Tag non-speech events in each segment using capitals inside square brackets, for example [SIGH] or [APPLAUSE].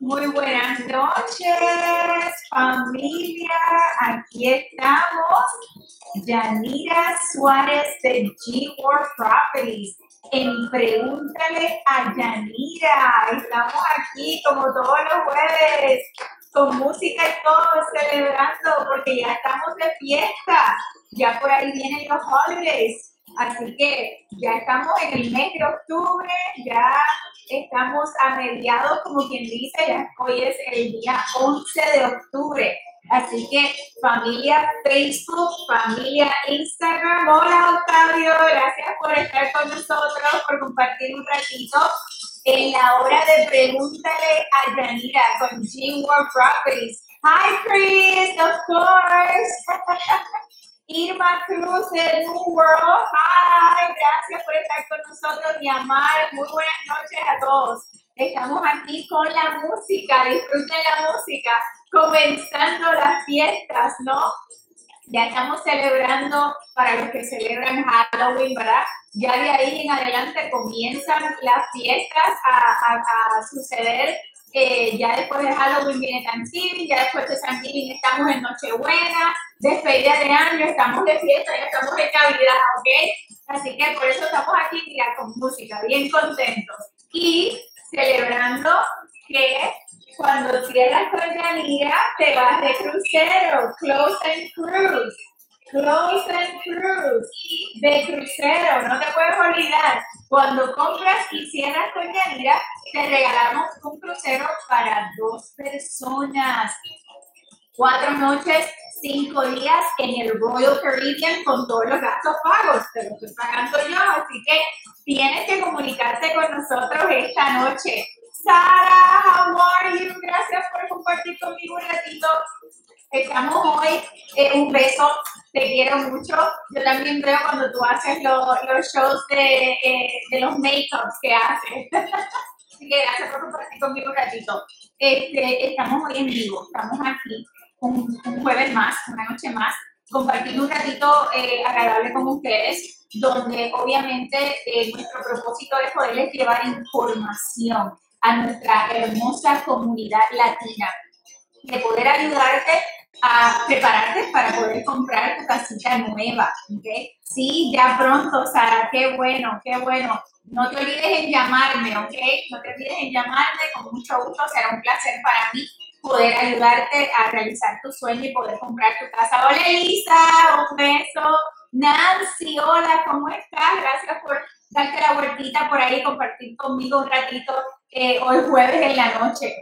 Muy buenas noches, familia. Aquí estamos. Yanira Suárez de G-World Properties. En Pregúntale a Yanira. Estamos aquí como todos los jueves con música y todo celebrando porque ya estamos de fiesta. Ya por ahí vienen los holidays. Así que ya estamos en el mes de octubre, ya estamos a mediados, como quien dice, ya hoy es el día 11 de octubre. Así que familia Facebook, familia Instagram, hola Octavio, gracias por estar con nosotros, por compartir un ratito en la hora de Pregúntale a Yanira con G World Properties. Hi Chris, of course. [LAUGHS] Irma Cruz de New World. Hi, gracias por estar con nosotros, mi amar. Muy buenas noches a todos. Estamos aquí con la música, disfruten la música, comenzando las fiestas, ¿no? Ya estamos celebrando para los que celebran Halloween, ¿verdad? Ya de ahí en adelante comienzan las fiestas a, a suceder ya después de Halloween viene Thanksgiving, ya después de Thanksgiving estamos en Nochebuena, despedida de año, estamos de fiesta, ya estamos en Navidad, ¿ok? Así que por eso estamos aquí, mira, con música, bien contentos. Y celebrando que cuando cierras Yanira, te vas de crucero, close and cruise. Close and Cruise de crucero, no te puedes olvidar. Cuando compras y cierras con Yanira, te regalamos un crucero para dos personas. Cuatro noches, cinco días en el Royal Caribbean con todos los gastos pagos. Te lo estoy pagando yo, así que tienes que comunicarte con nosotros esta noche. Sara, how are you? Gracias por compartir conmigo un ratito. Estamos hoy, eh, un beso, te quiero mucho. Yo también veo cuando tú haces los shows de, eh, de los make-ups que haces. [LAUGHS] Así que gracias por compartir conmigo un ratito. Este, estamos hoy en vivo, estamos aquí un, jueves más, una noche más, compartiendo un ratito eh, agradable con ustedes, donde obviamente nuestro propósito es poderles llevar información a nuestra hermosa comunidad latina, de poder ayudarte a prepararte para poder comprar tu casita nueva. ¿okay? Sí, ya pronto, Sara, qué bueno, qué bueno. No te olvides en llamarme, ¿ok? No te olvides en llamarme, con mucho gusto, será un placer para mí poder ayudarte a realizar tu sueño y poder comprar tu casa. Hola Elisa, un beso. Nancy, hola, ¿cómo estás? Gracias por darte la vueltita por ahí, compartir conmigo un ratito eh, jueves en la noche.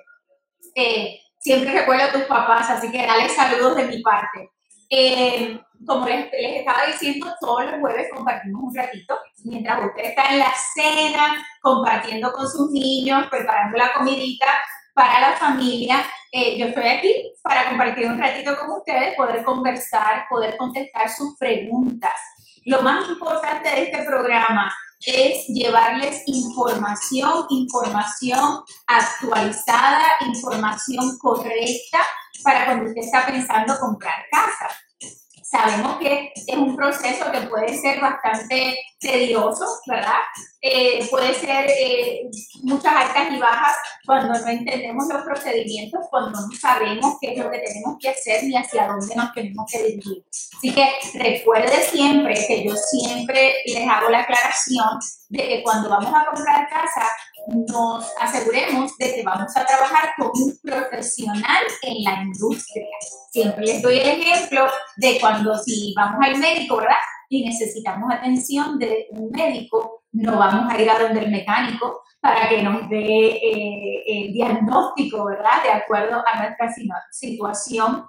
Eh, siempre recuerdo a tus papás, así que dale saludos de mi parte. Eh, como les, estaba diciendo, todos los jueves compartimos un ratito, mientras usted está en la cena, compartiendo con sus niños, preparando la comidita para la familia. Eh, yo estoy aquí para compartir un ratito con ustedes, poder conversar, poder contestar sus preguntas. Lo más importante de este programa es llevarles información, información actualizada, información correcta para cuando usted está pensando comprar casa. Sabemos que es un proceso que puede ser bastante tedioso, ¿verdad? Eh, puede ser eh, muchas altas y bajas cuando no entendemos los procedimientos, cuando no sabemos qué es lo que tenemos que hacer ni hacia dónde nos tenemos que dirigir. Así que recuerde siempre que yo siempre les hago la aclaración de que cuando vamos a comprar casa, nos aseguremos de que vamos a trabajar con un profesional en la industria. Siempre les doy el ejemplo de cuando si vamos al médico, ¿verdad? Y necesitamos atención de un médico, no vamos a ir a donde el mecánico para que nos dé eh, el diagnóstico, ¿verdad? De acuerdo a nuestra situación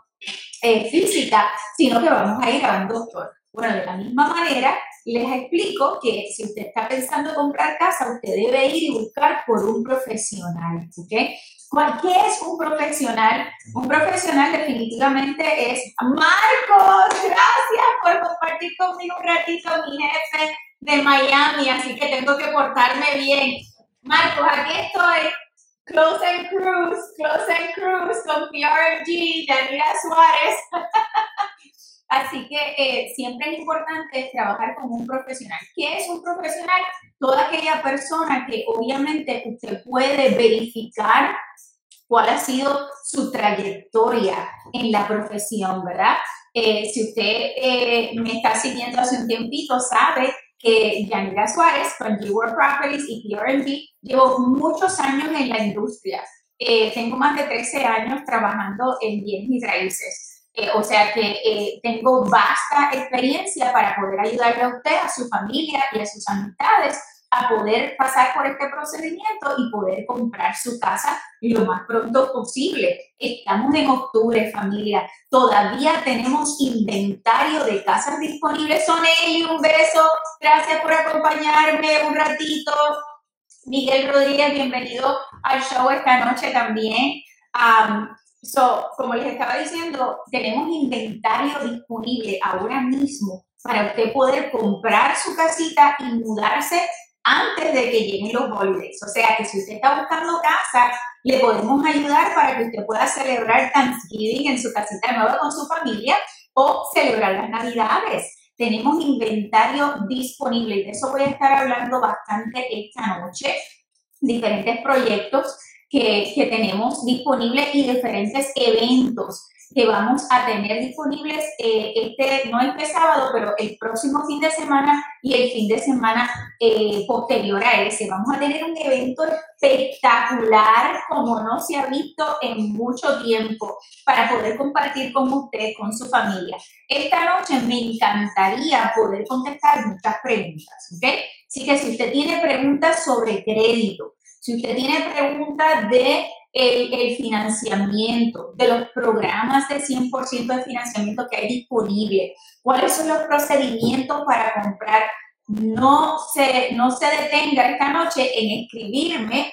eh, física, sino que vamos a ir a un doctor. Bueno, de la misma manera, les explico que si usted está pensando comprar casa, usted debe ir y buscar por un profesional, ¿ok? ¿Qué es un profesional? Un profesional definitivamente es Marcos. Gracias por compartir conmigo un ratito, mi jefe de Miami, así que tengo que portarme bien. Marcos, aquí estoy. Close and Cruise, Close and Cruise con PRG, Daniela Suárez. [LAUGHS] Así que eh, siempre es importante trabajar con un profesional. ¿Qué es un profesional? Toda aquella persona que obviamente usted puede verificar cuál ha sido su trayectoria en la profesión, ¿verdad? Eh, si usted eh, me está siguiendo hace un tiempito, sabe que Yanira Suárez con G-World Properties y PRNG llevo muchos años en la industria. Eh, tengo más de 13 años trabajando en bienes y raíces. o sea que tengo vasta experiencia para poder ayudarle a usted, a su familia y a sus amistades a poder pasar por este procedimiento y poder comprar su casa lo más pronto posible. Estamos en octubre, familia. Todavía tenemos inventario de casas disponibles. Soneli, un beso. Gracias por acompañarme un ratito. Miguel Rodríguez, bienvenido al show esta noche también. so, como les estaba diciendo, tenemos inventario disponible ahora mismo para usted poder comprar su casita y mudarse antes de que lleguen los holidays. O sea que si usted está buscando casa, le podemos ayudar para que usted pueda celebrar Thanksgiving en su casita nueva con su familia o celebrar las Navidades. Tenemos inventario disponible y de eso voy a estar hablando bastante esta noche. Diferentes proyectos que, que tenemos disponibles y diferentes eventos que vamos a tener disponibles eh, este, no este sábado, pero el próximo fin de semana y el fin de semana eh, posterior a ese. Vamos a tener un evento espectacular como no se ha visto en mucho tiempo para poder compartir con usted, con su familia. Esta noche me encantaría poder contestar muchas preguntas, ¿ok? Así que si usted tiene preguntas sobre crédito, si usted tiene preguntas de el, financiamiento, de los programas de 100% de financiamiento que hay disponible, cuáles son los procedimientos para comprar. No se, no se detenga esta noche en escribirme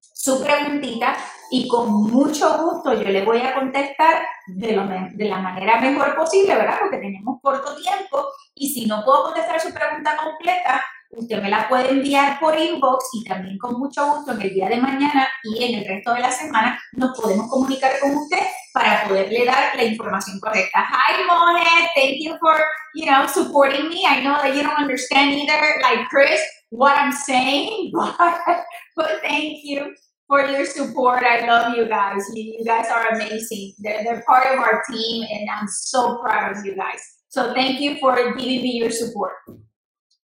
su preguntita y con mucho gusto yo le voy a contestar de, de, la manera mejor posible, ¿verdad? Porque tenemos corto tiempo y si no puedo contestar su pregunta completa, usted me la puede enviar por inbox y también con mucho gusto en el día de mañana y en el resto de la semana nos podemos comunicar con usted para poderle dar la información correcta. Hi, Monet, thank you for, you know, supporting me. I know that you don't understand either, like Chris, what I'm saying, [LAUGHS] but, but thank you for your support. I love you guys. You, guys are amazing. They're, they're part of our team, and I'm so proud of you guys. So thank you for giving me your support.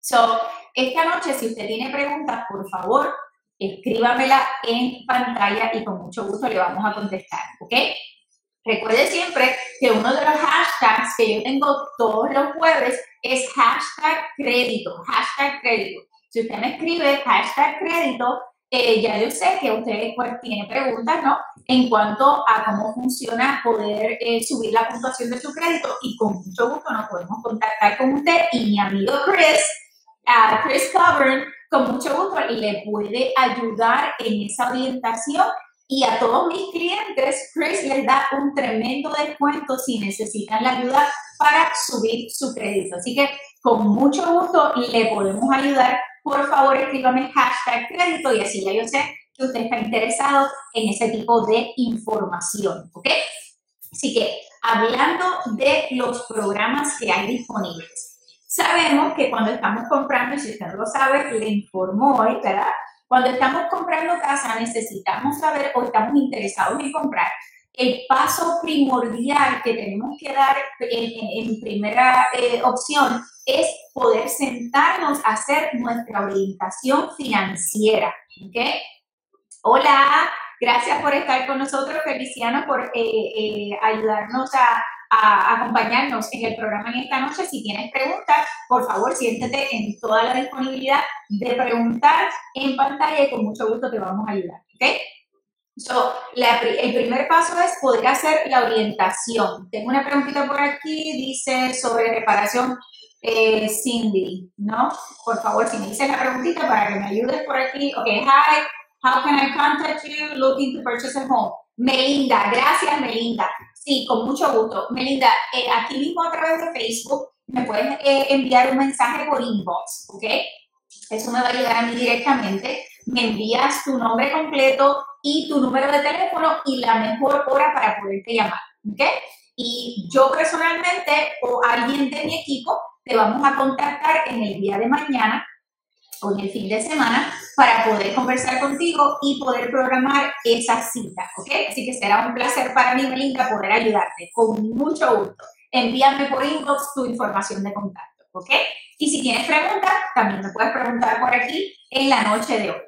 So, esta noche, si usted tiene preguntas, por favor, escríbamela en pantalla y con mucho gusto le vamos a contestar, ¿ok? Recuerde siempre que uno de los hashtags que yo tengo todos los jueves es hashtag crédito, hashtag crédito. Si usted me escribe hashtag crédito, eh, ya yo sé que usted pues, tiene preguntas, ¿no? En cuanto a cómo funciona poder eh, subir la puntuación de su crédito y con mucho gusto nos podemos contactar con usted y mi amigo Chris a Chris Coburn, con mucho gusto le puede ayudar en esa orientación y a todos mis clientes, Chris les da un tremendo descuento si necesitan la ayuda para subir su crédito. Así que con mucho gusto le podemos ayudar. Por favor, escríbame hashtag crédito y así ya yo sé que usted está interesado en ese tipo de información. ¿Ok? Así que hablando de los programas que hay disponibles. Sabemos que cuando estamos comprando, y si usted no lo sabe, le informo hoy, ¿verdad? Cuando estamos comprando casa necesitamos saber o estamos interesados en comprar el paso primordial que tenemos que dar en, primera eh, opción es poder sentarnos a hacer nuestra orientación financiera. ¿okay? Hola, gracias por estar con nosotros, Feliciano, por eh, eh, ayudarnos a a acompañarnos en el programa en esta noche. Si tienes preguntas, por favor, siéntete en toda la disponibilidad de preguntar en pantalla y con mucho gusto te vamos a ayudar. ¿Ok? So, el primer paso es poder hacer la orientación. Tengo una preguntita por aquí, dice sobre reparación eh, Cindy, ¿no? Por favor, si me dices la preguntita para que me ayudes por aquí. Ok, hi, how can I contact you looking to purchase a home? Melinda, gracias Melinda. Sí, con mucho gusto. Melinda, eh, aquí mismo a través de Facebook me puedes eh, enviar un mensaje por inbox, ¿ok? Eso me va a llegar a mí directamente. Me envías tu nombre completo y tu número de teléfono y la mejor hora para poderte llamar, ¿ok? y yo personalmente o alguien de mi equipo te vamos a contactar en el día de mañana en el fin de semana para poder conversar contigo y poder programar esa cita, ¿ok? Así que será un placer para mí, Melinda, poder ayudarte con mucho gusto. Envíame por inbox tu información de contacto, ¿ok? Y si tienes preguntas, también me puedes preguntar por aquí en la noche de hoy.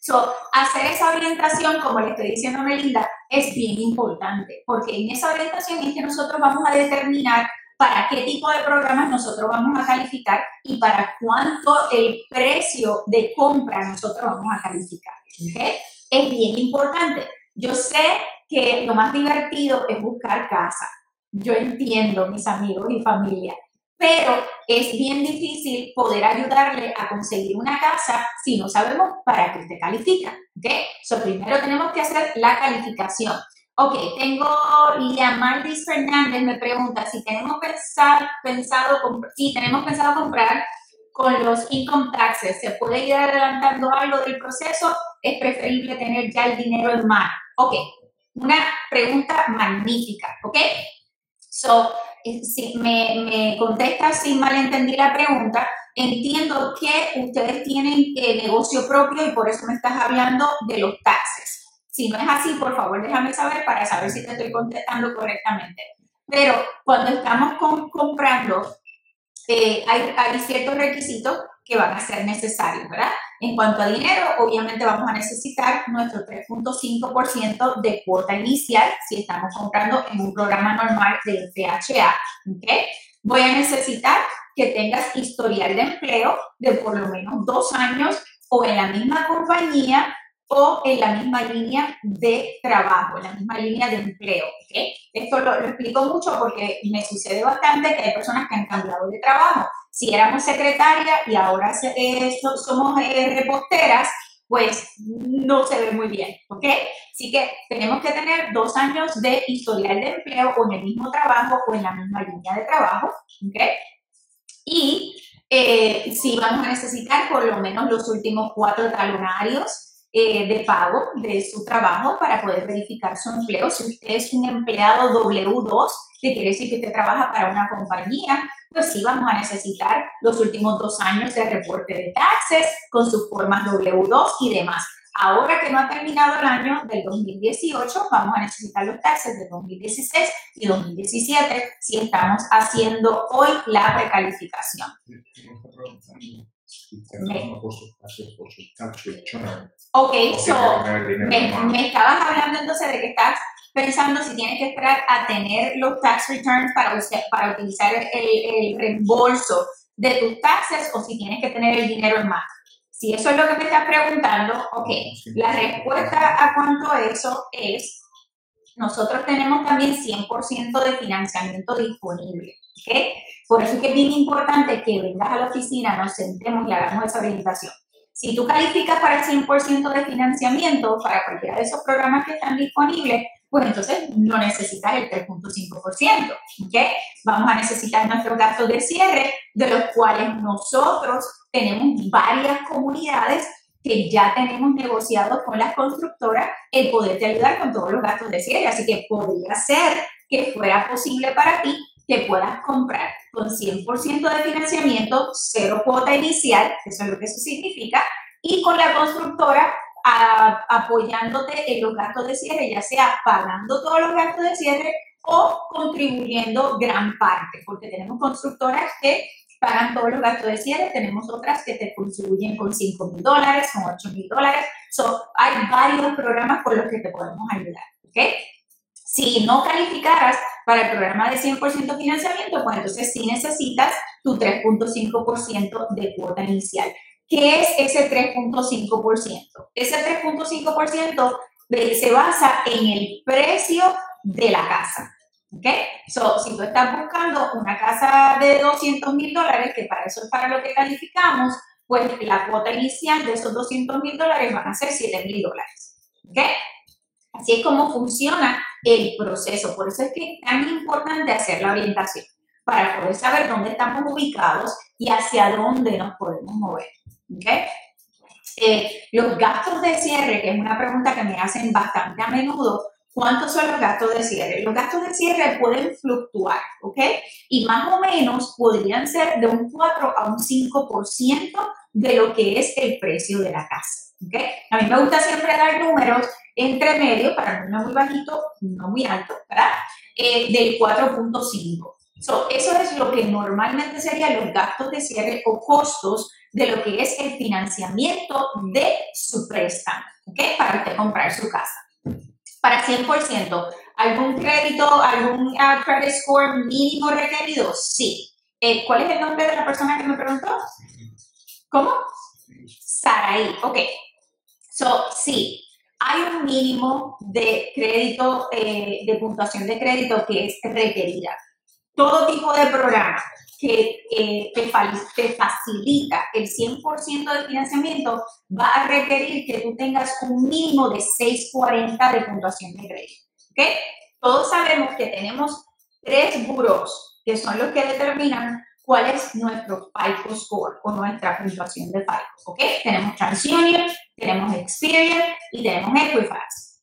So, hacer esa orientación, como le estoy diciendo a Melinda, es bien importante, porque en esa orientación es que nosotros vamos a determinar para qué tipo de programas nosotros vamos a calificar y para cuánto el precio de compra nosotros vamos a calificar. ¿okay? Es bien importante. Yo sé que lo más divertido es buscar casa. Yo entiendo, mis amigos y familia, pero es bien difícil poder ayudarle a conseguir una casa si no sabemos para qué usted califica. ¿ok? So, primero tenemos que hacer la calificación. Ok, tengo Liamaldis Fernández me pregunta si tenemos pensado, pensado si tenemos pensado comprar con los income taxes, ¿se puede ir adelantando algo del proceso? Es preferible tener ya el dinero en mano. Ok, una pregunta magnífica, ¿ok? So, eh, si me, me contesta sin malentendí la pregunta, entiendo que ustedes tienen el negocio propio y por eso me estás hablando de los taxes. Si no es así, por favor, déjame saber para saber si te estoy contestando correctamente. Pero cuando estamos comprando, eh, hay, hay ciertos requisitos que van a ser necesarios, ¿verdad? En cuanto a dinero, obviamente vamos a necesitar nuestro 3.5% de cuota inicial si estamos comprando en un programa normal de FHA, ¿ok? Voy a necesitar que tengas historial de empleo de por lo menos dos años o en la misma compañía o en la misma línea de trabajo, en la misma línea de empleo. ¿okay? Esto lo, explico mucho porque me sucede bastante que hay personas que han cambiado de trabajo. Si éramos secretaria y ahora eh, somos eh, reposteras, pues no se ve muy bien, ¿ok? Así que tenemos que tener dos años de historial de empleo o en el mismo trabajo o en la misma línea de trabajo, ¿ok? Y eh, si vamos a necesitar por lo menos los últimos cuatro talonarios eh, de pago de su trabajo para poder verificar su empleo. Si usted es un empleado W2, que quiere decir que usted trabaja para una compañía, pues sí vamos a necesitar los últimos dos años de reporte de taxes con sus formas W2 y demás. Ahora que no ha terminado el año del 2018, vamos a necesitar los taxes del 2016 y 2017 si estamos haciendo hoy la precalificación. Ok, so, me, estabas hablando entonces de que estás pensando si tienes que esperar a tener los tax returns para, para utilizar el, el, reembolso de tus taxes o si tienes que tener el dinero en mano. Si eso es lo que me estás preguntando, ok, la respuesta a cuánto eso es, nosotros tenemos también 100% de financiamiento disponible, ¿ok? Por eso es que es bien importante que vengas a la oficina, nos sentemos y hagamos esa orientación. Si tú calificas para el 100% de financiamiento para cualquiera de esos programas que están disponibles, pues entonces no necesitas el 3.5%. ¿okay? Vamos a necesitar nuestros gastos de cierre, de los cuales nosotros tenemos varias comunidades que ya tenemos negociados con las constructoras el poderte ayudar con todos los gastos de cierre. Así que podría ser que fuera posible para ti que puedas comprar con 100% de financiamiento, cero cuota inicial, eso es lo que eso significa, y con la constructora apoyándote en los gastos de cierre, ya sea pagando todos los gastos de cierre o contribuyendo gran parte, porque tenemos constructoras que pagan todos los gastos de cierre, tenemos otras que te contribuyen con 5 mil dólares, con 8 mil dólares. So, hay varios programas con los que te podemos ayudar. ¿ok? Si no calificaras para el programa de 100% financiamiento, pues entonces sí necesitas tu 3.5% de cuota inicial. ¿Qué es ese 3.5%? Ese 3.5% se basa en el precio de la casa. ¿Ok? So, si tú estás buscando una casa de 200 mil dólares, que para eso es para lo que calificamos, pues la cuota inicial de esos 200 mil dólares van a ser 7 mil dólares. ¿Ok? Así es como funciona el proceso. Por eso es que es tan importante hacer la orientación, para poder saber dónde estamos ubicados y hacia dónde nos podemos mover. ¿Okay? Eh, los gastos de cierre, que es una pregunta que me hacen bastante a menudo, ¿Cuántos son los gastos de cierre? Los gastos de cierre pueden fluctuar, ¿ok? Y más o menos podrían ser de un 4 a un 5% de lo que es el precio de la casa, ¿ok? A mí me gusta siempre dar números entre medio, para no muy bajito, no muy alto, ¿verdad? Eh, del 4.5. So, eso es lo que normalmente serían los gastos de cierre o costos de lo que es el financiamiento de su préstamo, ¿ok? Para usted comprar su casa. Para 100%, ¿algún crédito, algún uh, credit score mínimo requerido? Sí. Eh, ¿Cuál es el nombre de la persona que me preguntó? ¿Cómo? Saraí. Ok. So, sí, hay un mínimo de crédito, eh, de puntuación de crédito que es requerida todo tipo de programa que eh, te, facilita el 100% del financiamiento va a requerir que tú tengas un mínimo de 640 de puntuación de crédito. ¿okay? Todos sabemos que tenemos tres buros que son los que determinan cuál es nuestro FICO score o nuestra puntuación de FICO. ¿okay? Tenemos TransUnion, tenemos Experian y tenemos Equifax.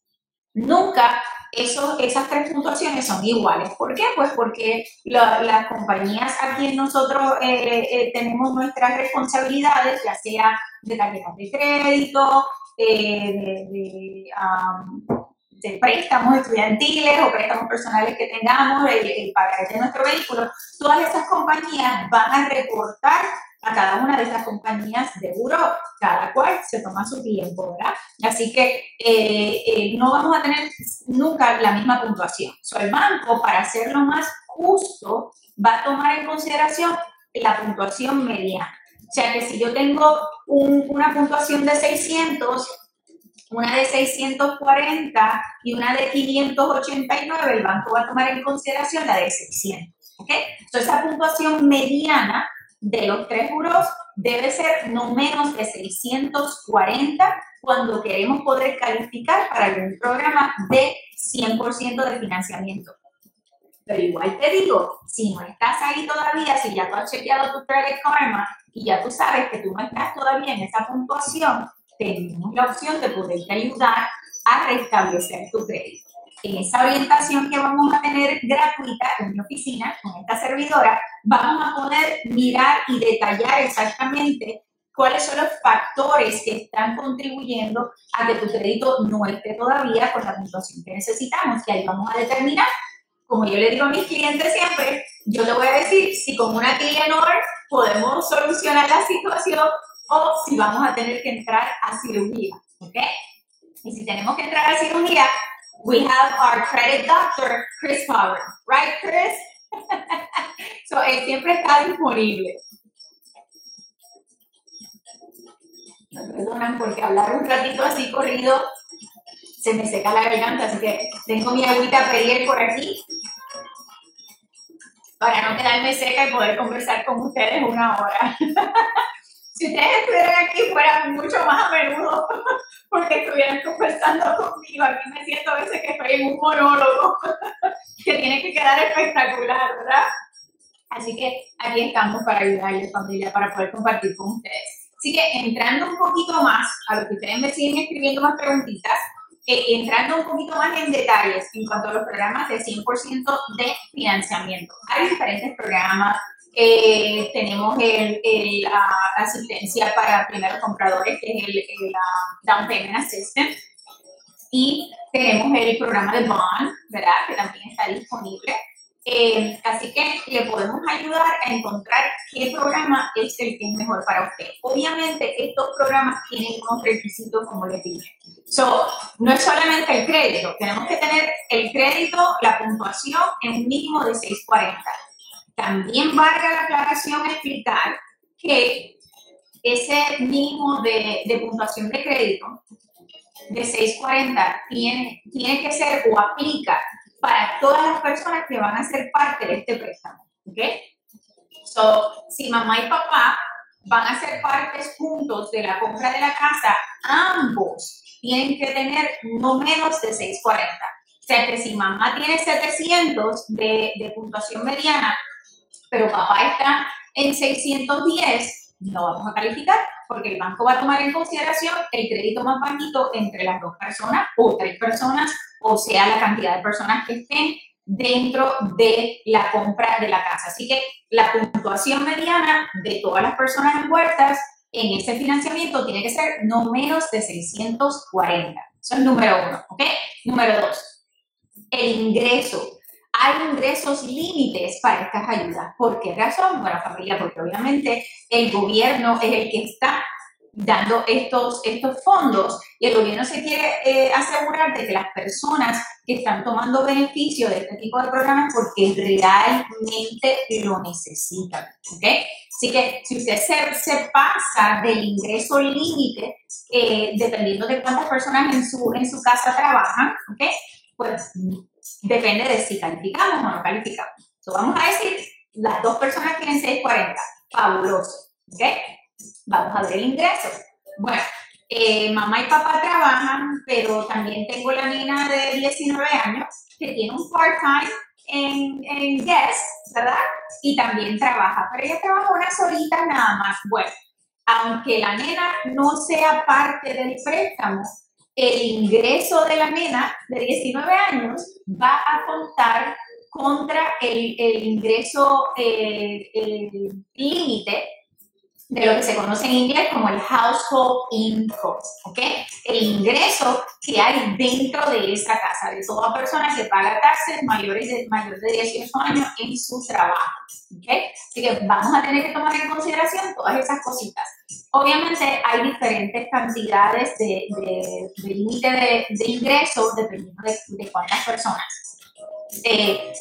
Nunca esas tres puntuaciones son iguales. ¿Por qué? Pues porque las compañías a quien nosotros eh, eh, tenemos nuestras responsabilidades, ya sea de tarjetas de crédito, eh, de, préstamos estudiantiles o préstamos personales que tengamos, el, el pagar de nuestro vehículo, todas esas compañías van a reportar a cada una de esas compañías de buro, cada cual se toma su tiempo, ¿verdad? Así que eh, eh, no vamos a tener nunca la misma puntuación. So, el banco, para hacerlo más justo, va a tomar en consideración la puntuación mediana. O sea que si yo tengo una puntuación de 600, una de 640 y una de 589, el banco va a tomar en consideración la de 600. ¿Ok? Entonces, esa puntuación mediana de los tres juros debe ser no menos de 640 cuando queremos poder calificar para un programa de 100% de financiamiento. Pero igual te digo, si no estás ahí todavía, si ya tú has chequeado tu Credit Karma y ya tú sabes que tú no estás todavía en esa puntuación, tenemos la opción de poderte ayudar a restablecer tu crédito en esa orientación que vamos a tener gratuita en mi oficina con esta servidora, vamos a poder mirar y detallar exactamente cuáles son los factores que están contribuyendo a que tu crédito no esté todavía con la puntuación que necesitamos. Y ahí vamos a determinar, como yo le digo a mis clientes siempre, yo le voy a decir si con una Clienor podemos solucionar la situación o si vamos a tener que entrar a cirugía. ¿Ok? Y si tenemos que entrar a cirugía, we have our credit doctor, Chris Power. Right, Chris? [LAUGHS] so, él siempre está disponible. Me perdonan porque hablar un ratito así corrido se me seca la garganta, así que tengo mi agüita pedir por aquí para no quedarme seca y poder conversar con ustedes una hora. [LAUGHS] si ustedes estuvieran aquí fuera mucho más a menudo [LAUGHS] porque estuvieran conversando conmigo. Aquí me siento a veces que estoy en un monólogo [LAUGHS] que tiene que quedar espectacular, ¿verdad? Así que aquí estamos para ayudarles, familia, para poder compartir con ustedes. Así que entrando un poquito más a lo que ustedes me siguen escribiendo más preguntitas, eh, entrando un poquito más en detalles en cuanto a los programas de 100% de financiamiento. Hay diferentes programas, eh, tenemos el, la asistencia para primeros compradores, que es el, Down Payment Assistant. Y tenemos el programa de Bond, ¿verdad? Que también está disponible. Eh, así que le podemos ayudar a encontrar qué programa es el que es mejor para usted. Obviamente, estos programas tienen unos requisitos como le dije. So, no es solamente el crédito, tenemos que tener el crédito, la puntuación en un mínimo de 640 también valga la aclaración explicar que ese mínimo de, de puntuación de crédito de 640 tiene, tiene que ser o aplica para todas las personas que van a ser parte de este préstamo. ¿Ok? So, si mamá y papá van a ser partes juntos de la compra de la casa, ambos tienen que tener no menos de 640. O sea que si mamá tiene 700 de, de puntuación mediana, pero papá está en 610, no vamos a calificar porque el banco va a tomar en consideración el crédito más bajito entre las dos personas o tres personas, o sea, la cantidad de personas que estén dentro de la compra de la casa. Así que la puntuación mediana de todas las personas envueltas en ese financiamiento tiene que ser no menos de 640. Eso es número uno, ¿ok? Número dos, el ingreso. Hay ingresos límites para estas ayudas. ¿Por qué razón? Bueno, familia, porque obviamente el gobierno es el que está dando estos, estos fondos y el gobierno se quiere eh, asegurar de que las personas que están tomando beneficio de este tipo de programas porque realmente lo necesitan. ¿ok? Así que si usted se, se pasa del ingreso límite, eh, dependiendo de cuántas personas en su, en su casa trabajan, ¿ok? pues depende de si calificamos o no calificamos. So, vamos a decir, las dos personas tienen 640, fabuloso. ¿ok? Vamos a ver el ingreso. Bueno, eh, mamá y papá trabajan, pero también tengo la nena de 19 años que tiene un part-time en, en Yes, ¿verdad? Y también trabaja, pero ella trabaja unas horitas nada más. Bueno, aunque la nena no sea parte del préstamo, el ingreso de la nena de 19 años va a contar contra el, el ingreso eh, límite de lo que se conoce en inglés como el household income, ¿ok? El ingreso que hay dentro de esa casa, de toda persona que paga taxes mayores de, mayores de 18 años en su trabajo, ¿ok? Así que vamos a tener que tomar en consideración todas esas cositas. Obviamente hay diferentes cantidades de, de, límite de, de ingresos dependiendo de, cuántas personas. Eh,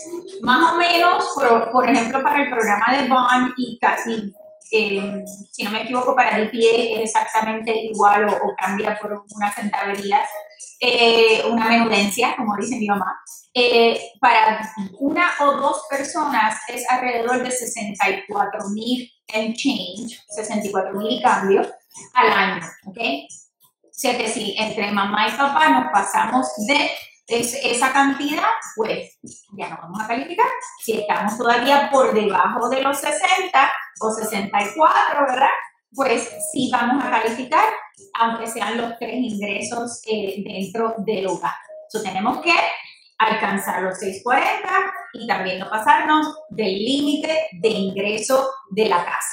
más o menos, por, por, ejemplo, para el programa de Bond y casi eh, si no me equivoco, para el pie es exactamente igual o, cambia por una centavería, eh, una menudencia, como dice mi mamá. Eh, para una o dos personas es alrededor de 64 mil en change, 64 mil y cambio al año, ¿ok? O sea que si entre mamá y papá nos pasamos de esa cantidad, pues ya no vamos a calificar. Si estamos todavía por debajo de los 60, o 64, ¿verdad? Pues sí vamos a calificar, aunque sean los tres ingresos eh, dentro del hogar. Entonces tenemos que alcanzar los 640 y también no pasarnos del límite de ingreso de la casa.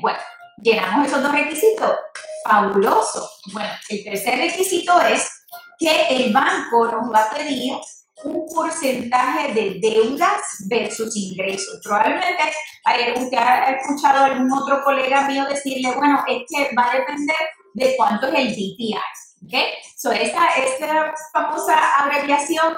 Bueno, llenamos esos dos requisitos. Fabuloso. Bueno, el tercer requisito es que el banco nos va a pedir un porcentaje de deudas versus ingresos. Probablemente usted ha escuchado a algún otro colega mío decirle, bueno, es que va a depender de cuánto es el DTI. ¿ok? So, esta, esta famosa abreviación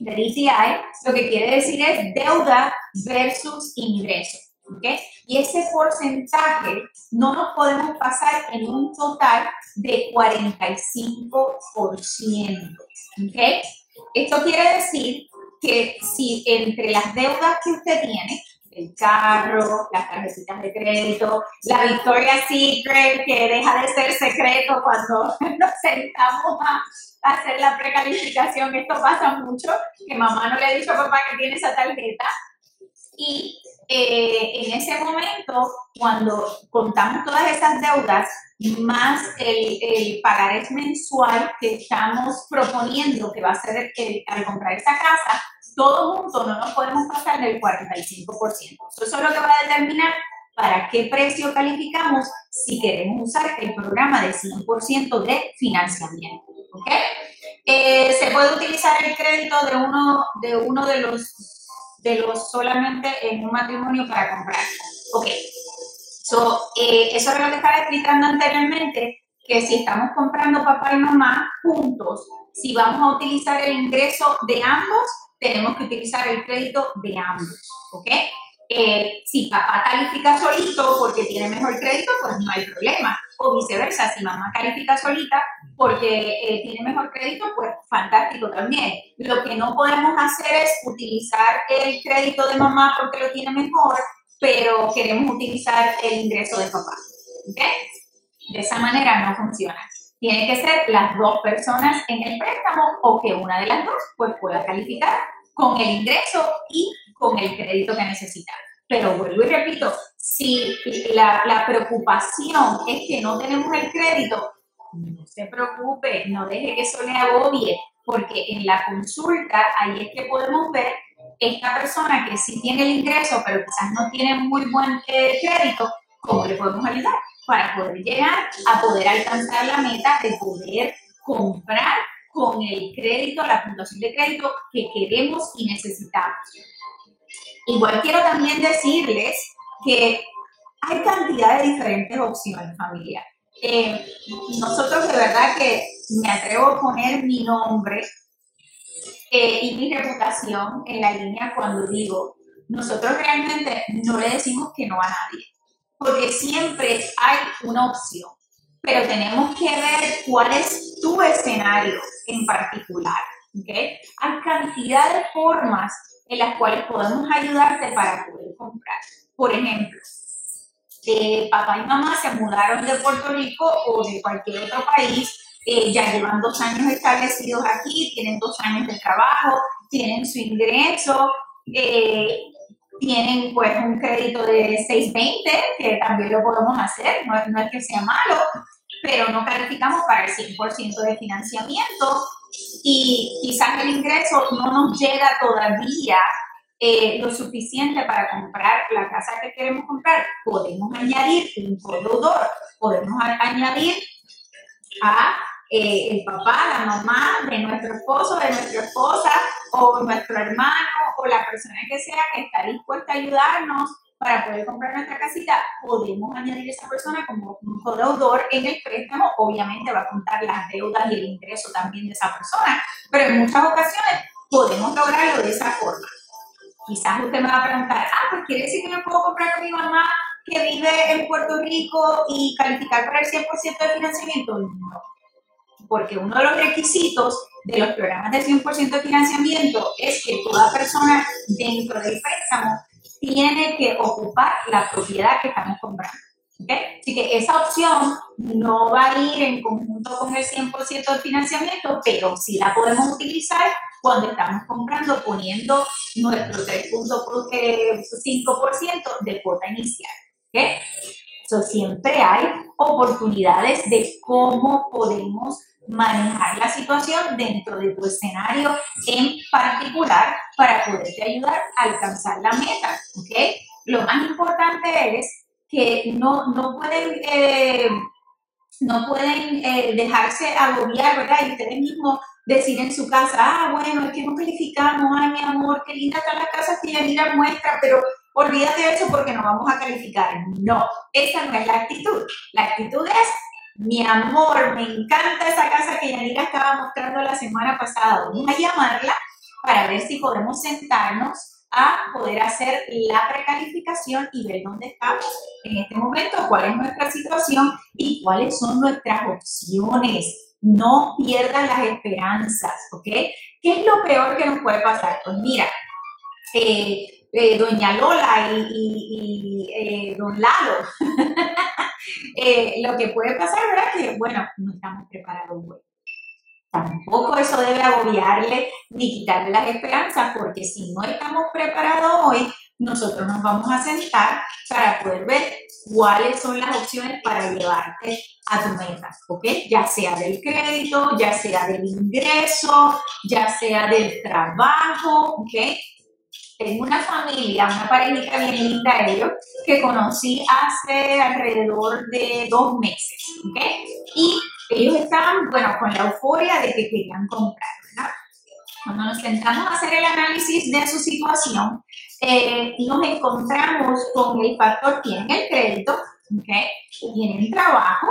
de DTI lo que quiere decir es deuda versus ingreso. ¿Ok? Y ese porcentaje no nos podemos pasar en un total de 45%. ¿ok? Esto quiere decir que si entre las deudas que usted tiene, el carro, las tarjetitas de crédito, la Victoria Secret, que deja de ser secreto cuando [LAUGHS] nos sentamos a hacer la precalificación, esto pasa mucho, que mamá no le ha dicho a papá que tiene esa tarjeta. Y eh, en ese momento, cuando contamos todas esas deudas, más el, el pagarés mensual que estamos proponiendo, que va a ser el, al comprar esa casa, todo junto no nos podemos pasar del 45%. Eso es lo que va a determinar para qué precio calificamos si queremos usar el programa de 100% de financiamiento. ¿ok? Eh, se puede utilizar el crédito de uno de, uno de los de los solamente en un matrimonio para comprar. Ok, So, eh, eso es lo que estaba explicando anteriormente, que si estamos comprando papá y mamá juntos, si vamos a utilizar el ingreso de ambos, tenemos que utilizar el crédito de ambos, ¿ok? Eh, si papá califica solito porque tiene mejor crédito, pues no hay problema. O viceversa, si mamá califica solita porque eh, tiene mejor crédito, pues fantástico también. Lo que no podemos hacer es utilizar el crédito de mamá porque lo tiene mejor pero queremos utilizar el ingreso de papá. ¿Ok? De esa manera no funciona. Tiene que ser las dos personas en el préstamo o que una de las dos pues, pueda calificar con el ingreso y con el crédito que necesita. Pero vuelvo y repito, si la, la preocupación es que no tenemos el crédito, no se preocupe, no deje que eso le agobie, porque en la consulta ahí es que podemos ver esta persona que sí tiene el ingreso, pero quizás no tiene muy buen eh, crédito, ¿cómo le podemos ayudar? Para poder llegar a poder alcanzar la meta de poder comprar con el crédito, la puntuación de crédito que queremos y necesitamos. Igual quiero también decirles que hay cantidad de diferentes opciones, familia. Eh, nosotros de verdad que me atrevo a poner mi nombre eh, y mi reputación en la línea cuando digo, nosotros realmente no le decimos que no a nadie, porque siempre hay una opción, pero tenemos que ver cuál es tu escenario en particular. ¿okay? Hay cantidad de formas en las cuales podemos ayudarte para poder comprar. Por ejemplo, papá y mamá se mudaron de Puerto Rico o de cualquier otro país eh, ya llevan dos años establecidos aquí, tienen dos años de trabajo, tienen su ingreso, eh, tienen pues un crédito de 620, que también lo podemos hacer, no, no es que sea malo, pero no calificamos para el 100% de financiamiento y quizás el ingreso no nos llega todavía eh, lo suficiente para comprar la casa que queremos comprar. Podemos añadir un corredor, podemos añadir a eh, el papá, la mamá de nuestro esposo, de nuestra esposa, o nuestro hermano, o la persona que sea que está dispuesta a ayudarnos para poder comprar nuestra casita, podemos añadir a esa persona como un codeudor en el préstamo. Obviamente va a contar las deudas y el ingreso también de esa persona, pero en muchas ocasiones podemos lograrlo de esa forma. Quizás usted me va a preguntar, ah, pues quiere decir que me puedo comprar con mi mamá que vive en Puerto Rico y calificar para el 100% de financiamiento. No, porque uno de los requisitos de los programas de 100% de financiamiento es que toda persona dentro del préstamo tiene que ocupar la propiedad que estamos comprando. ¿okay? Así que esa opción no va a ir en conjunto con el 100% de financiamiento, pero sí la podemos utilizar cuando estamos comprando poniendo nuestro 3.5% eh, de cuota inicial. ¿okay? So, siempre hay oportunidades de cómo podemos manejar la situación dentro de tu escenario en particular para poderte ayudar a alcanzar la meta, ¿ok? Lo más importante es que no, no pueden, eh, no pueden eh, dejarse agobiar, ¿verdad? Y ustedes mismos decir en su casa, ah, bueno, es que no calificamos, ay, mi amor, qué linda está la casa que ya muestra, pero olvídate de eso porque no vamos a calificar. No, esa no es la actitud. La actitud es mi amor, me encanta esa casa que Yanira estaba mostrando la semana pasada. Vamos a llamarla para ver si podemos sentarnos a poder hacer la precalificación y ver dónde estamos en este momento, cuál es nuestra situación y cuáles son nuestras opciones. No pierdan las esperanzas, ¿ok? ¿Qué es lo peor que nos puede pasar? Pues mira, eh, eh, doña Lola y, eh, don Lalo, [LAUGHS] lo que puede pasar, ¿verdad? Que, bueno, no estamos preparados hoy. Tampoco eso debe agobiarle ni quitarle las esperanzas, porque si no estamos preparados hoy, nosotros nos vamos a sentar para poder ver cuáles son las opciones para llevarte a tu meta, ¿ok? Ya sea del crédito, ya sea del ingreso, ya sea del trabajo, ¿ok? Tengo una familia, una parejita bien linda ellos, que conocí hace alrededor de dos meses, ¿ok? Y ellos estaban, bueno, con la euforia de que querían comprar, ¿verdad? Cuando nos sentamos a hacer el análisis de su situación, eh, nos encontramos con el factor, tienen el crédito, ¿ok? Tienen trabajo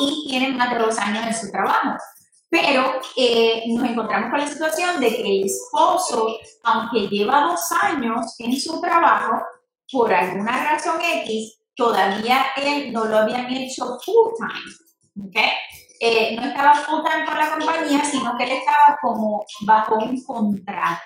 y tienen más de dos años en su trabajo. Pero eh, nos encontramos con la situación de que el esposo, aunque lleva dos años en su trabajo, por alguna razón X, todavía él no lo habían hecho full time. ¿okay? Eh, no estaba full time con la compañía, sino que él estaba como bajo un contrato.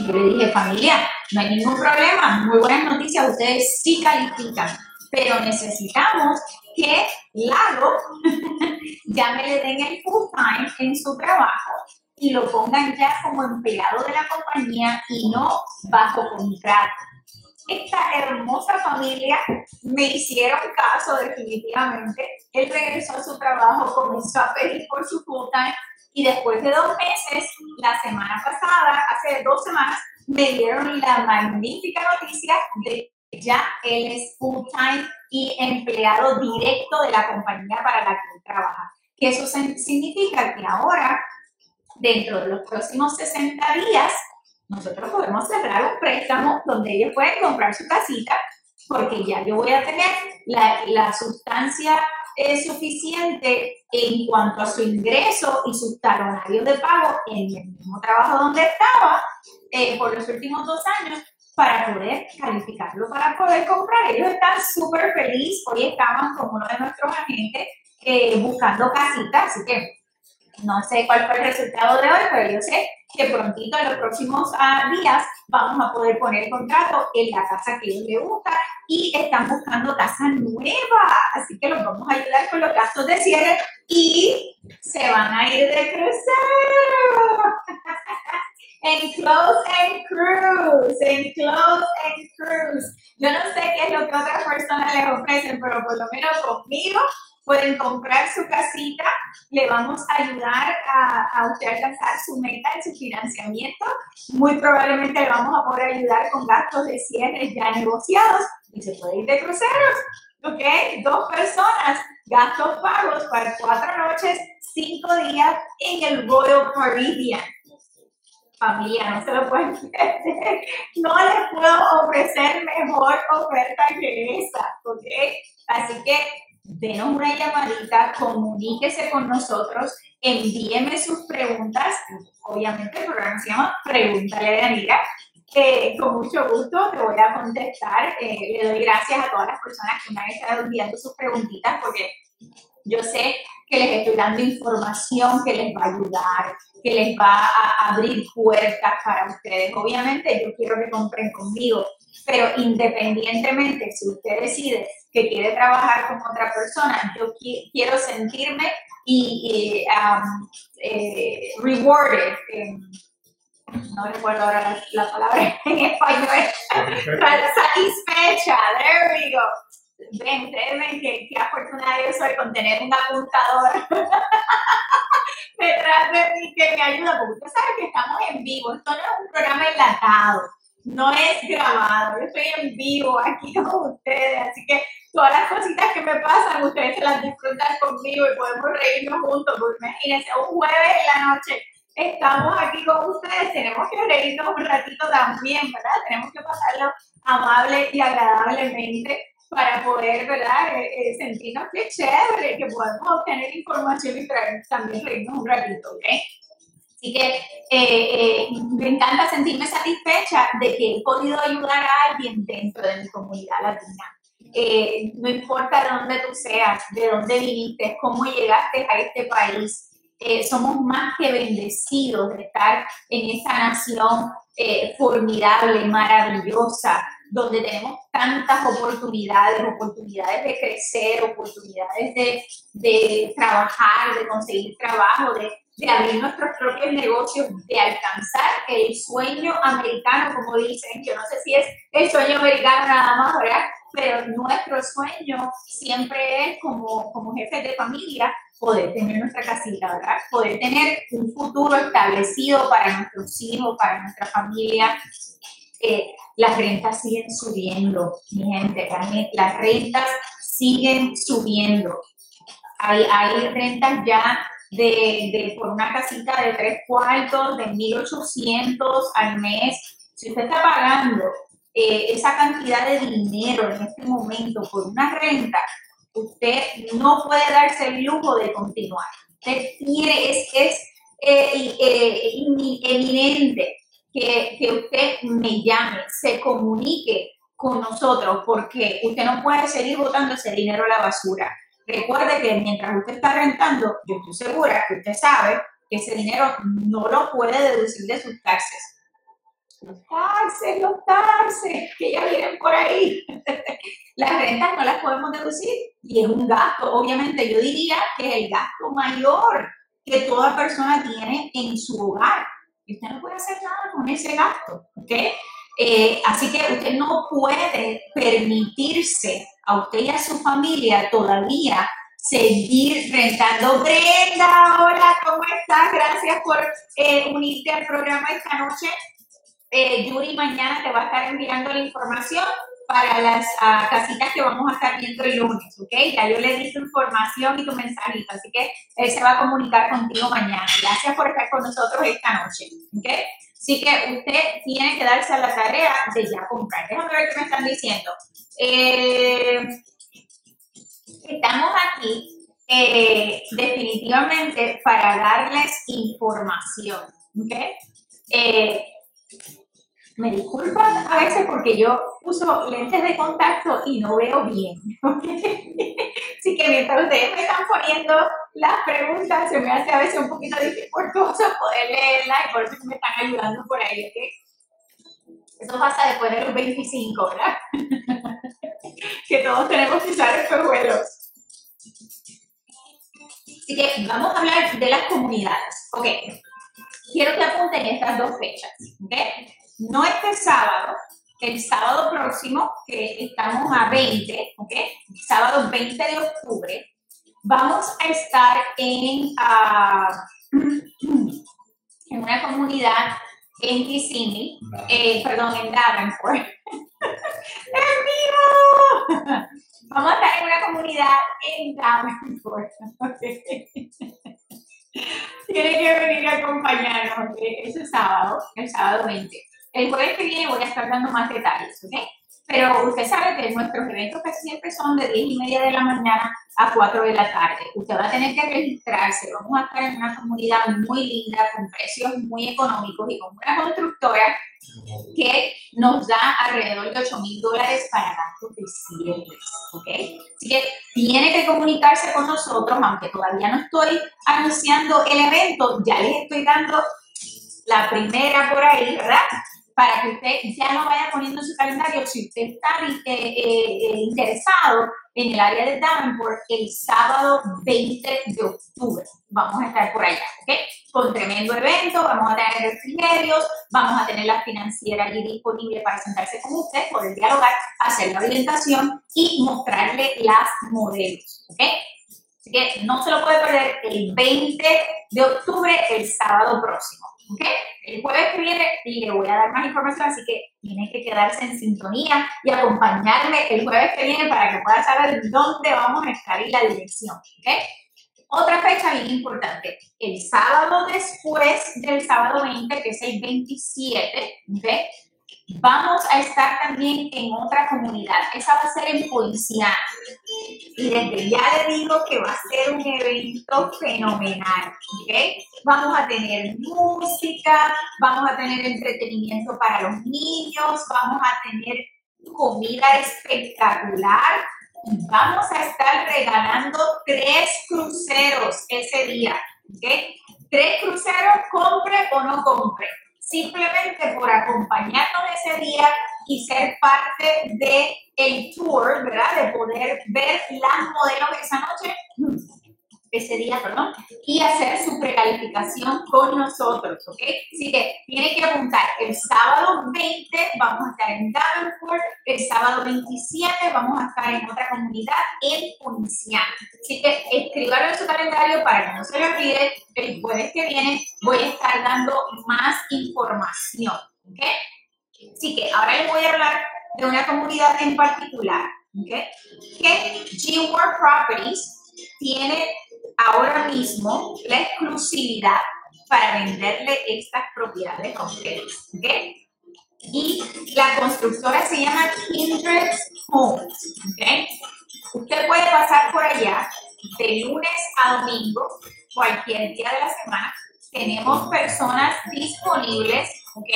Yo le dije, familia, no hay ningún problema, muy buenas noticias, ustedes sí califican, pero necesitamos que Lalo [LAUGHS] ya me le den el full time en su trabajo y lo pongan ya como empleado de la compañía y no bajo contrato. esta hermosa familia me hicieron caso definitivamente. Él regresó a su trabajo, comenzó a pedir por su full time y después de dos meses, la semana pasada, hace dos semanas, me dieron la magnífica noticia de ya él es full time y empleado directo de la compañía para la que él trabaja. Que eso significa que ahora, dentro de los próximos 60 días, nosotros podemos cerrar un préstamo donde ellos pueden comprar su casita porque ya yo voy a tener la, la sustancia eh, suficiente en cuanto a su ingreso y sus talonarios de pago en el mismo trabajo donde estaba eh, por los últimos dos años para poder calificarlo, para poder comprar. Ellos están súper felices. Hoy estaban con uno de nuestros agentes eh, buscando casitas, así que no sé cuál fue el resultado de hoy, pero yo sé que prontito en los próximos ah, días vamos a poder poner contrato en la casa que ellos les gusta y están buscando casa nueva. Así que los vamos a ayudar con los gastos de cierre y se van a ir de crucero. [LAUGHS] en Close and Cruise, en Close and Cruise. Yo no sé qué es lo que otras personas les ofrecen, pero por lo menos conmigo pueden comprar su casita, le vamos a ayudar a, a usted a alcanzar su meta en su financiamiento. Muy probablemente le vamos a poder ayudar con gastos de cierre ya negociados y se puede ir de cruceros. ¿Ok? Dos personas, gastos pagos para cuatro noches, cinco días en el Royal Caribbean familia, no se lo pueden [LAUGHS] perder. No les puedo ofrecer mejor oferta que esa, ¿ok? Así que denos una llamadita, comuníquese con nosotros, envíeme sus preguntas. Obviamente el programa se llama Pregúntale a Anira. Eh, con mucho gusto te voy a contestar. Eh, le doy gracias a todas las personas que me han estado enviando sus preguntitas porque yo sé que les estoy dando información que les va a ayudar, que les va a abrir puertas para ustedes. Obviamente yo quiero que compren conmigo, pero independientemente si usted decide que quiere trabajar con otra persona, yo quiero sentirme y, um, eh, rewarded. no recuerdo ahora la, palabra en español. Satisfecha, [LAUGHS] there we go. Ven, créeme que, qué afortunada yo soy con tener un apuntador [LAUGHS] detrás de mí que me ayuda, porque usted sabe que estamos en vivo, esto no es un programa enlatado no es grabado, yo estoy en vivo aquí con ustedes, así que todas las cositas que me pasan, ustedes se las disfrutan conmigo y podemos reírnos juntos, porque imagínense, un jueves en la noche estamos aquí con ustedes, tenemos que reírnos un ratito también, ¿verdad? Tenemos que pasarlo amable y agradablemente para poder, ¿verdad? Eh, eh, sentirnos que chévere, que podemos obtener información y también reírnos un ratito, ¿ok? Así que eh, eh, me encanta sentirme satisfecha de que he podido ayudar a alguien dentro de mi comunidad latina. Eh, no importa de dónde tú seas, de dónde viniste, cómo llegaste a este país, somos más que bendecidos de estar en esta nación formidable, maravillosa, donde tenemos tantas oportunidades, oportunidades de crecer, oportunidades de, de trabajar, de conseguir trabajo, de de abrir nuestros propios negocios, de alcanzar el sueño americano, como dicen. Yo no sé si es el sueño americano nada más, ¿verdad? Pero nuestro sueño siempre es como, como jefes de familia poder tener nuestra casita, ¿verdad? Poder tener un futuro establecido para nuestros hijos, para nuestra familia. Eh, las rentas siguen subiendo, mi gente, las rentas siguen subiendo. Hay, hay rentas ya de, de, por una casita de tres cuartos de 1.800 al mes, si usted está pagando eh, esa cantidad de dinero en este momento por una renta, usted no puede darse el lujo de continuar. Usted tiene, es, es eh, eh, eminente que, usted me llame, se comunique con nosotros, porque usted no puede seguir botando ese dinero a la basura. Recuerde que mientras usted está rentando, yo estoy segura que usted sabe que ese dinero no lo puede deducir de sus taxes. Los taxes, los taxes, que ya vienen por ahí. [LAUGHS] las rentas no las podemos deducir y es un gasto, obviamente yo diría que es el gasto mayor que toda persona tiene en su hogar. Y usted no puede hacer nada con ese gasto, ¿ok? Eh, así que usted no puede permitirse a usted y a su familia todavía seguir rentando. Brenda, hola, ¿cómo estás? Gracias por eh, unirte al programa esta noche. Eh, Yuri mañana te va a estar enviando la información para las uh, casitas que vamos a estar viendo el lunes, ¿ok? Ya yo le di tu información y tu mensajito, así que él se va a comunicar contigo mañana. Gracias por estar con nosotros esta noche, ¿ok? Así que usted tiene que darse a la tarea de ya comprar. Déjame ver qué me están diciendo. Eh, estamos aquí eh, definitivamente para darles información, ¿ok? Eh, me disculpan a veces porque yo uso lentes de contacto y no veo bien. [LAUGHS] Así que mientras ustedes me están poniendo las preguntas, se me hace a veces un poquito difícil poder leerlas y por eso me están ayudando por ahí. ¿okay? Eso pasa después de los 25, ¿verdad? [LAUGHS] que todos tenemos que usar espejuelos. Así que vamos a hablar de las comunidades. Ok. Quiero que apunten estas dos fechas. ¿ok? No este sábado, el sábado próximo, que estamos a 20, ¿ok? Sábado 20 de octubre, vamos a estar en, uh, [CLEARS THROAT] en una comunidad en Kissimmee, eh, perdón, en Davenport. [LAUGHS] ¡En vivo! [LAUGHS] Vamos a estar en una comunidad en Davenport. [LAUGHS] Tiene que venir a acompañarnos ese sábado, el sábado 20. El jueves que viene voy a estar dando más detalles, ¿ok? Pero usted sabe que nuestros eventos casi siempre son de 10 y media de la mañana a 4 de la tarde. Usted va a tener que registrarse. Vamos a estar en una comunidad muy linda, con precios muy económicos y con una constructora que nos da alrededor de 8 mil dólares para gastos de cierres. ¿ok? Así que tiene que comunicarse con nosotros, aunque todavía no estoy anunciando el evento, ya les estoy dando la primera por ahí, ¿verdad? Para que usted ya lo vaya poniendo en su calendario. Si usted está eh, eh, eh, interesado en el área de Davenport, el sábado 20 de octubre vamos a estar por allá, ¿ok? Con tremendo evento, vamos a tener refrigerios, vamos a tener la financiera allí disponible para sentarse con usted, poder dialogar, hacer la orientación y mostrarle las modelos, ¿ok? Así que no se lo puede perder el 20 de octubre, el sábado próximo. ¿ok? El jueves que viene le voy a dar más información, así que tiene que quedarse en sintonía y acompañarme el jueves que viene para que pueda saber dónde vamos a estar y la dirección. Otra fecha bien importante, el sábado después del sábado 20, que es el 27, ¿ok? Vamos a estar también en otra comunidad. Esa va a ser en Poinciana. Y desde ya le digo que va a ser un evento fenomenal. ¿okay? Vamos a tener música, vamos a tener entretenimiento para los niños, vamos a tener comida espectacular. Vamos a estar regalando tres cruceros ese día. ¿okay? Tres cruceros, compre o no compre simplemente por acompañarnos ese día y ser parte de el tour, ¿verdad? De poder ver las modelos esa noche, ese día, perdón, y hacer su precalificación con nosotros, ¿ok? Así que tiene que apuntar, el sábado 20 vamos a estar en Davenport, el sábado 27 vamos a estar en otra comunidad en Puniciana. Así que escríbalo en su calendario para que no se lo olvide, el jueves que viene voy a estar dando más información, ¿ok? Así que ahora les voy a hablar de una comunidad en particular, ¿ok? Que G-World Properties tiene ahora mismo la exclusividad para venderle estas propiedades a ustedes. ¿ok? Y la constructora se llama Kindred Homes. ¿ok? Usted puede pasar por allá de lunes a domingo, cualquier día de la semana. Tenemos personas disponibles ¿ok?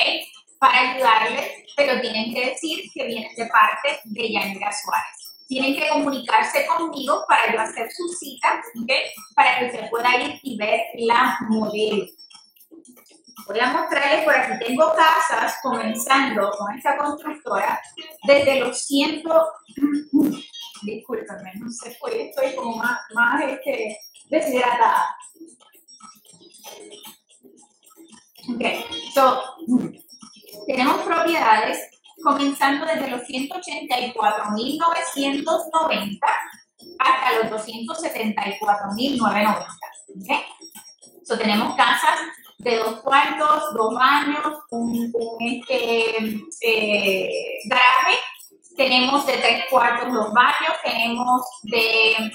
para ayudarles, pero tienen que decir que vienen de parte de Yanira Suárez tienen que comunicarse conmigo para yo hacer su cita, ¿okay? para que usted pueda ir y ver la modelo. Voy a mostrarles por aquí, tengo casas comenzando con esta constructora desde los ciento, [CLEARS THROAT] discúlpenme, no sé, hoy estoy como más, más este, deshidratada. Ok, so, tenemos propiedades comenzando desde los 184.990 hasta los 274.990. ¿okay? So, tenemos casas de dos cuartos, dos baños, un, este, eh. Tenemos de tres cuartos, dos baños. Tenemos de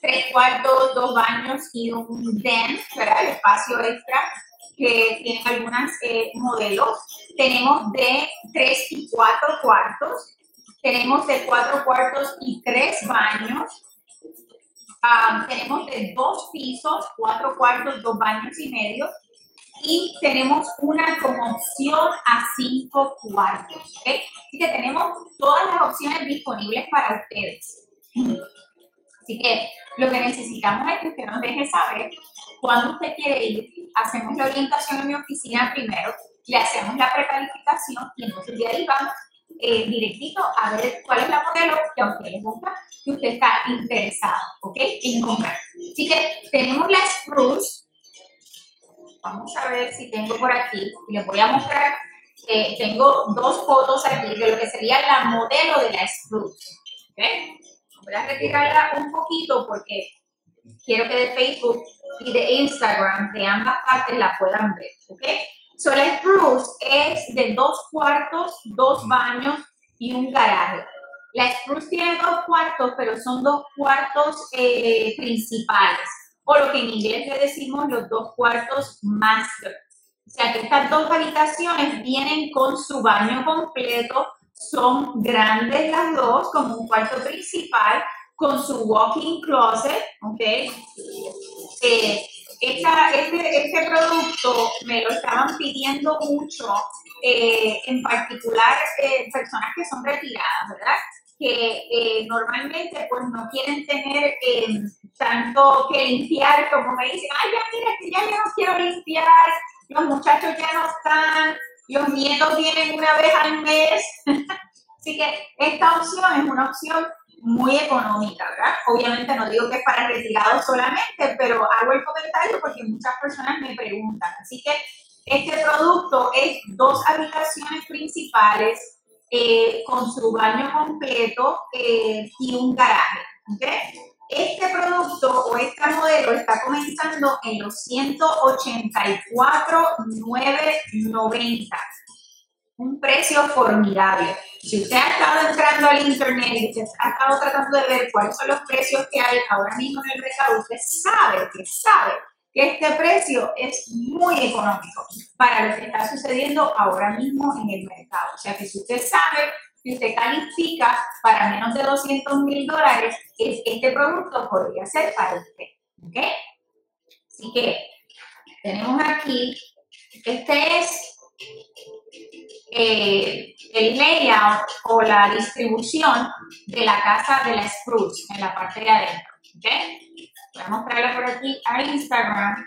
tres cuartos, dos baños y un den, ¿verdad? El espacio extra que tienen algunos eh, modelos. Tenemos de tres y cuatro cuartos. Tenemos de cuatro cuartos y tres baños. Ah, tenemos de dos pisos, cuatro cuartos, dos baños y medio y tenemos una como opción a cinco cuartos. ¿okay? Así que tenemos todas las opciones disponibles para ustedes. Así que lo que necesitamos es que usted nos deje saber cuándo usted quiere ir. Hacemos la orientación en mi oficina primero, le hacemos la precalificación y entonces de ahí vamos eh, directito a ver cuál es la modelo que a usted le gusta, que usted está interesado, ¿ok? En comprar. Así que tenemos la Spruce, Vamos a ver si tengo por aquí. Les voy a mostrar. Eh, tengo dos fotos aquí de lo que sería la modelo de la Spruce. ¿okay? Voy a retirarla un poquito porque quiero que de Facebook y de Instagram, de ambas partes, la puedan ver. ¿ok? So, la Spruce es de dos cuartos, dos baños y un garaje. La Spruce tiene dos cuartos, pero son dos cuartos eh, principales o lo que en inglés le decimos los dos cuartos master. O sea que estas dos habitaciones vienen con su baño completo, son grandes las dos, como un cuarto principal, con su walk-in closet, ¿ok? Eh, este, este, producto me lo estaban pidiendo mucho, eh, en particular eh, personas que son retiradas, ¿verdad? Que eh, normalmente pues no quieren tener tanto que limpiar, como me dicen, ay, ya mira, que ya yo no quiero limpiar, los muchachos ya no están, los nietos vienen una vez al mes. [LAUGHS] Así que esta opción es una opción muy económica, ¿verdad? Obviamente no digo que es para retirados solamente, pero hago el comentario porque muchas personas me preguntan. Así que este producto es dos habitaciones principales eh, con su baño completo eh, y un garaje. ¿okay? Este producto o este modelo está comenzando en los 184,990. Un precio formidable. Si usted ha estado entrando al internet y usted ha estado tratando de ver cuáles son los precios que hay ahora mismo en el mercado, usted sabe que sabe que este precio es muy económico para lo que está sucediendo ahora mismo en el mercado. O sea que si usted sabe si usted califica para menos de 200 mil dólares, este producto podría ser para usted. ¿Ok? Así que tenemos aquí, este es eh, el layout o la distribución de la casa de la Spruce en la parte de adentro. ¿Ok? Voy a mostrarla por aquí a Instagram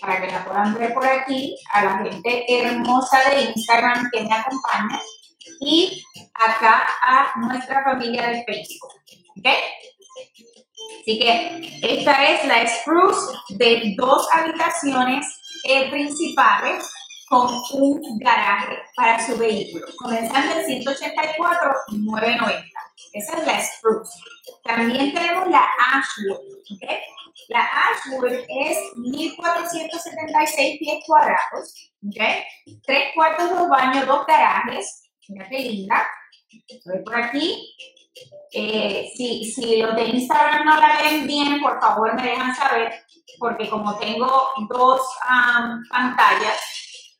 para que la puedan ver por aquí, a la gente hermosa de Instagram que me acompaña y acá a nuestra familia de Facebook. ¿Ok? Así que esta es la Spruce de dos habitaciones eh, principales con un garaje para su vehículo, comenzando en 184,990. Esa es la Spruce. También tenemos la Ashwood. ¿okay? La Ashwood es 1476 pies cuadrados. ¿okay? Tres cuartos, dos baños, dos garajes Mira qué linda. Estoy por aquí. Eh, si, si los de Instagram no la ven bien, por favor me dejan saber, porque como tengo dos pantallas,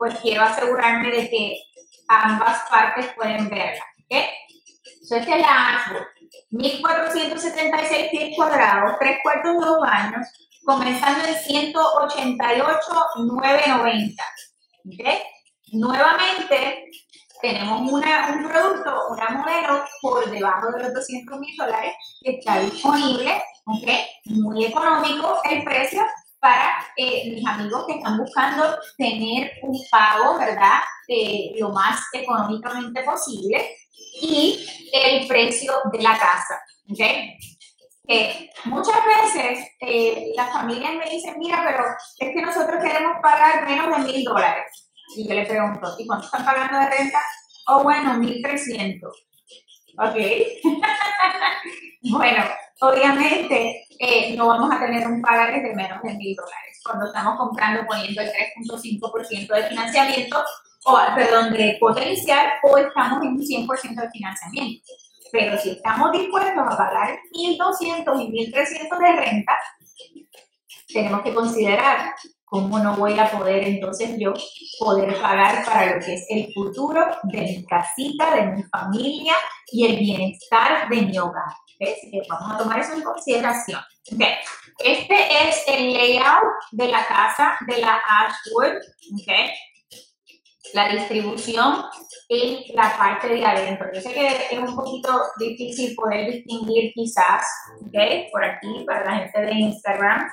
pues quiero asegurarme de que ambas partes pueden verla. ¿okay? So, este es la Ashwood. 1476 pies cuadrados, tres cuartos, dos baños, comenzando en 188,990. ¿okay? Nuevamente, tenemos una, un producto, una modelo por debajo de los 200 mil dólares que está disponible, ¿ok? Muy económico el precio para eh, mis amigos que están buscando tener un pago, ¿verdad? Eh, lo más económicamente posible y el precio de la casa, ¿ok? Eh, muchas veces las familias me dicen, mira, pero es que nosotros queremos pagar menos de mil dólares. Y yo le pregunto, ¿y cuánto están pagando de renta? o bueno, 1300. ¿Ok? [LAUGHS] bueno, obviamente eh, no vamos a tener un pagaré de menos de mil dólares cuando estamos comprando poniendo el 3.5% de financiamiento, o perdón, de potencial, o estamos en un 100% de financiamiento. Pero si estamos dispuestos a pagar 1.200 y 1.300 de renta, tenemos que considerar cómo no voy a poder entonces yo poder pagar para lo que es el futuro de mi casita, de mi familia y el bienestar de mi hogar. Que vamos a tomar eso en consideración. Okay. Este es el layout de la casa de la Ashwood. Okay. La distribución en la parte de adentro. Yo sé que es un poquito difícil poder distinguir quizás, okay, por aquí, para la gente de Instagram,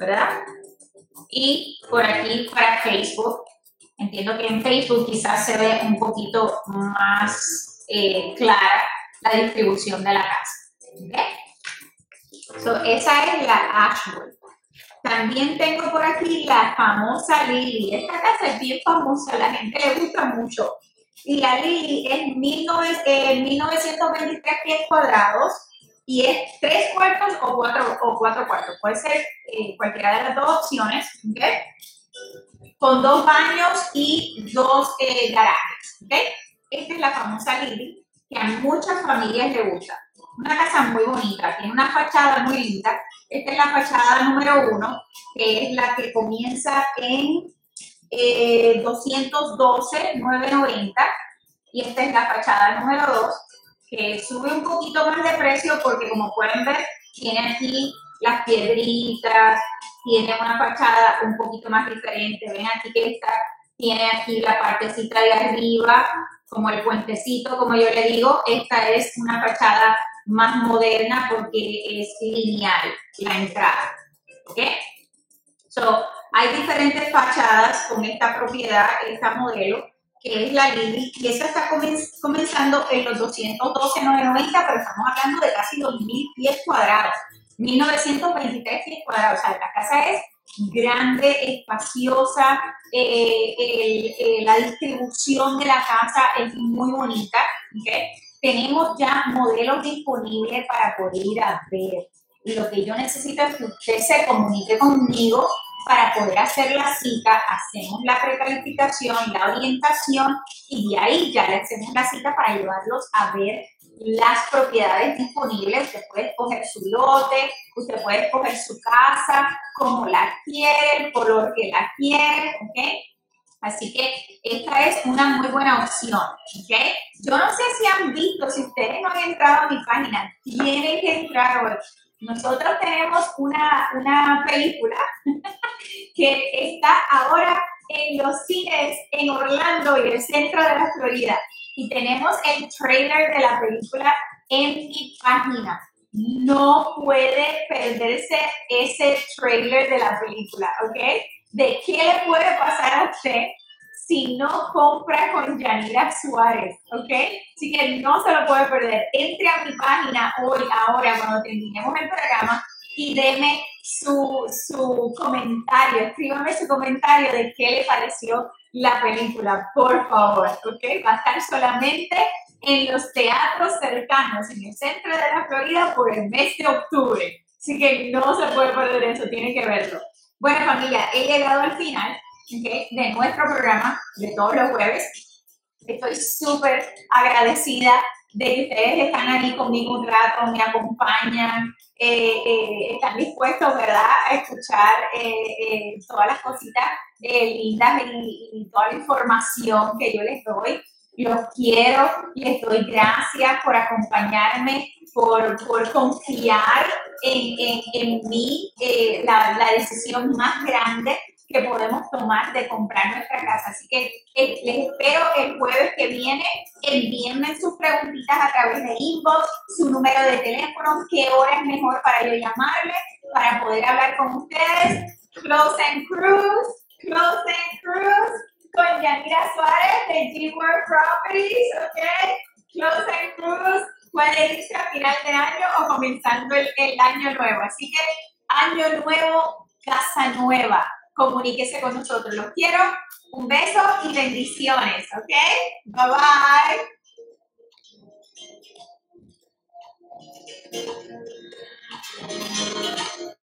¿verdad? Y por aquí para Facebook. Entiendo que en Facebook quizás se ve un poquito más eh, clara la distribución de la casa. So, esa es la Ashwood. También tengo por aquí la famosa Lily. Esta casa es bien famosa, a la gente le gusta mucho. Y la Lily es 1923 pies cuadrados y es tres cuartos o cuatro, o cuatro cuartos. Puede ser eh, cualquiera de las dos opciones. Con dos baños y dos eh, garajes. Esta es la famosa Lily, que a muchas familias le gusta. Una casa muy bonita, tiene una fachada muy linda. Esta es la fachada número uno, que es la que comienza en eh, 212, 990. Y esta es la fachada número dos, que sube un poquito más de precio porque como pueden ver, tiene aquí las piedritas, tiene una fachada un poquito más diferente. Ven aquí que está, tiene aquí la partecita de arriba, como el puentecito, como yo le digo. Esta es una fachada más moderna porque es lineal la entrada. ¿Ok? So, hay diferentes fachadas con esta propiedad, esta modelo que es la Lili, y esa está comenzando en los 212,990, pero estamos hablando de casi 2.000 pies cuadrados, 1.923 pies cuadrados, o sea, la casa es grande, espaciosa, eh, eh, la distribución de la casa es muy bonita, ¿okay? Tenemos ya modelos disponibles para poder ir a ver. Y lo que yo necesito es que usted se comunique conmigo para poder hacer la cita, hacemos la precalificación, la orientación y de ahí ya le hacemos la cita para llevarlos a ver las propiedades disponibles. Usted puede escoger su lote, usted puede escoger su casa, como la quiere, el color que la quiere, ¿ok? Así que esta es una muy buena opción, ¿ok? Yo no sé si han visto, si ustedes no han entrado a mi página, tienen que entrar hoy. Nosotros tenemos una, una película [LAUGHS] que está ahora en los cines en Orlando y el centro de la Florida. Y tenemos el trailer de la película en mi página. No puede perderse ese trailer de la película, ¿ok? ¿De qué le puede pasar a usted si no compra con Yanira Suárez, ¿ok? Así que no se lo puede perder. Entre a mi página hoy, ahora, cuando terminemos el programa y deme su, su comentario, escríbame su comentario de qué le pareció la película, por favor, ¿ok? Va a estar solamente en los teatros cercanos, en el centro de la Florida, por el mes de octubre. Así que no se puede perder eso, tiene que verlo. Bueno, familia, he llegado al final de nuestro programa de todos los jueves. Estoy súper agradecida de que ustedes están ahí conmigo un rato, me acompañan, eh, eh, están dispuestos, ¿verdad?, a escuchar eh, todas las cositas lindas y, y, toda la información que yo les doy. Los quiero, les doy gracias por acompañarme, por, por confiar en, en, en mí, la, la decisión más grande que podemos tomar de comprar nuestra casa. Así que eh, les espero el jueves que viene. Envíenme sus preguntitas a través de inbox, su número de teléfono, qué hora es mejor para yo llamarle, para poder hablar con ustedes. Close and Cruise, Close and Cruise, con Yanira Suárez de G-World Properties, ¿ok? Close and Cruise puede irse a final de año o comenzando el, el año nuevo. Así que año nuevo, casa nueva comuníquese con nosotros. Los quiero. Un beso y bendiciones, ¿ok? Bye bye.